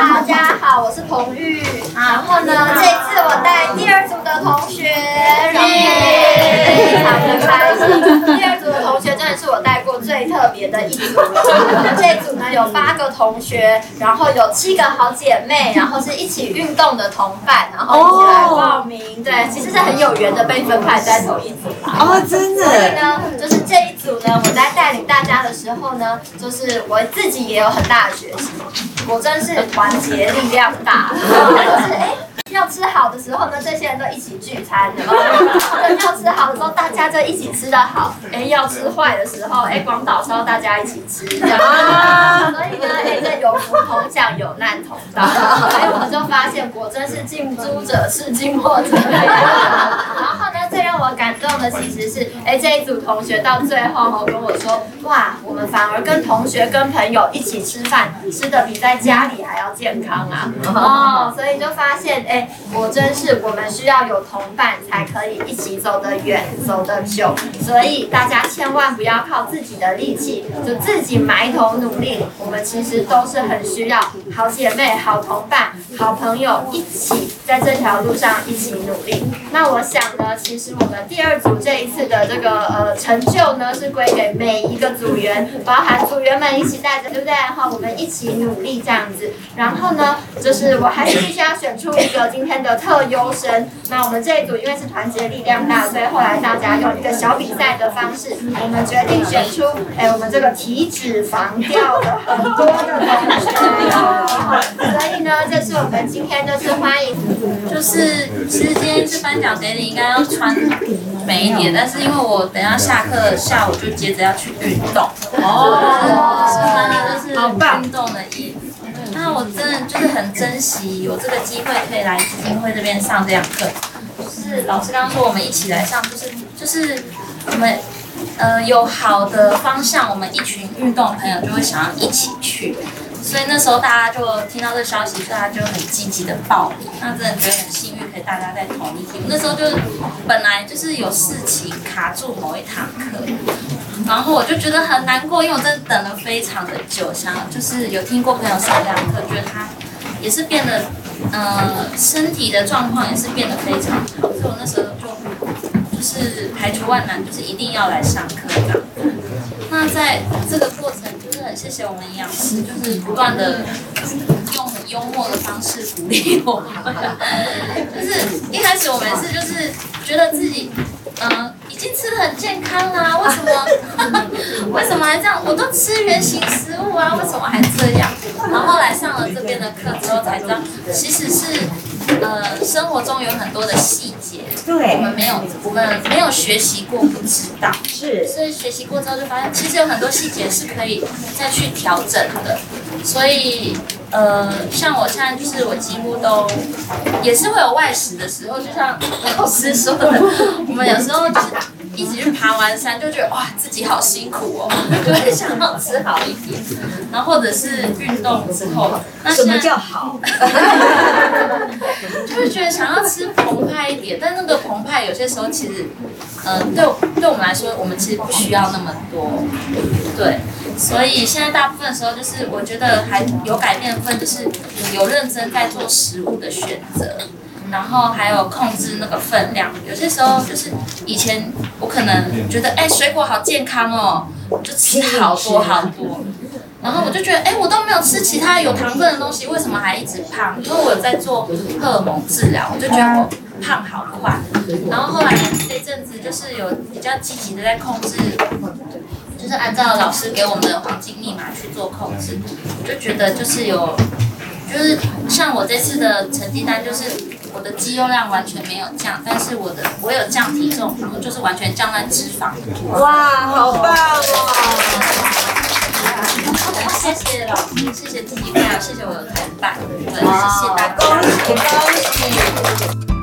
大家好，我是彭玉。然后呢，这一次我带第二组的同学，然后非常的开心。第二组的同学真的是我带过最特别的一组。这一组呢有八个同学，然后有七个好姐妹，然后是一起运动的同伴，然后一起来报名。对，其实是很有缘的被分派在同一组啦。哦，真的所以，呢，就是这一组呢，我在带领大家的时候呢，就是我自己也有很大的学习，果真是团结力量大，就是哎。要吃好的时候呢，这些人都一起聚餐的；要吃好的时候，大家就一起吃得好。哎，要吃坏的时候，哎，广岛烧大家一起吃，这样。所以呢，哎，这有福同享，有难同当。所以我就发现，果真是近朱者赤，近墨者黑。最让我感动的其实是，哎，这一组同学到最后哦跟我说，哇，我们反而跟同学、跟朋友一起吃饭，吃的比在家里还要健康啊！哦，所以就发现，哎，果真是我们需要有同伴才可以一起走得远、走得久。所以大家千万不要靠自己的力气，就自己埋头努力。我们其实都是很需要好姐妹、好同伴、好朋友一起在这条路上一起努力。那我想呢，其实我们第二组这一次的这个呃成就呢，是归给每一个组员，包含组员们一起带着，对不对？哈，我们一起努力这样子。然后呢，就是我还是必须要选出一个今天的特优生。那我们这一组因为是团结力量大，所以后来大家用一个小比赛的方式，我们决定选出，哎，我们这个体脂肪掉的很多的同学。所以呢，这是我们今天就是欢迎就是其实今天是颁奖典礼，应该要穿美一点，但是因为我等下下课下午就接着要去运动，哦，是穿的就是运动的衣服。那我真的就是很珍惜有这个机会可以来基金会这边上这堂课。就是老师刚刚说我们一起来上，就是就是我们呃有好的方向，我们一群运动朋友就会想要一起去。所以那时候大家就听到这消息，大家就很积极的报名。那真的觉得很幸运，可以大家在同一天。那时候就本来就是有事情卡住某一堂课，然后我就觉得很难过，因为我真的等了非常的久，想就是有听过朋友上这堂课，觉得他也是变得呃身体的状况也是变得非常好，所以我那时候就就是排除万难，就是一定要来上课的。那在这个过程，谢谢我们营养师，就是不断的用很幽默的方式鼓励我们。就是一开始我们是就是觉得自己，嗯、已经吃的很健康啦、为什么 为什么还这样？我都吃原形食物啊，为什么还这样？然后来上了这边的课之后才知道，其实是呃生活中有很多的细节，对我们没有我们没有学习过，不知道。是所以学习过之后就发现，其实有很多细节是可以再去调整的。所以呃，像我现在就是我几乎都也是会有外食的时候，就像老师说的，我们有时候就是一起去爬完山，就觉得哇自己好辛苦哦，就会想要吃好一点。然后或者是运动之后，那什么现在叫好？就是觉得想要吃澎湃一点，但那个澎湃有些时候其实，呃，对对我们来说，我们其实不需要那么多，对，所以现在大部分时候就是我觉得还有改变的部分，就是有认真在做食物的选择，然后还有控制那个分量。有些时候就是以前我可能觉得，哎、水果好健康哦，就吃好多好多。然后我就觉得，哎，我都没有吃其他有糖分的东西，为什么还一直胖？因为我在做荷尔蒙治疗，我就觉得我胖好快。然后后来这阵子就是有比较积极的在控制，就是按照老师给我们的黄金密码去做控制。我就觉得就是有，就是像我这次的成绩单，就是我的肌肉量完全没有降，但是我的我有降体重，然后就是完全降在脂肪。哇，好棒哦！谢谢老师，谢谢自己，还有谢谢我的同伴，对，谢谢大家。恭喜恭喜！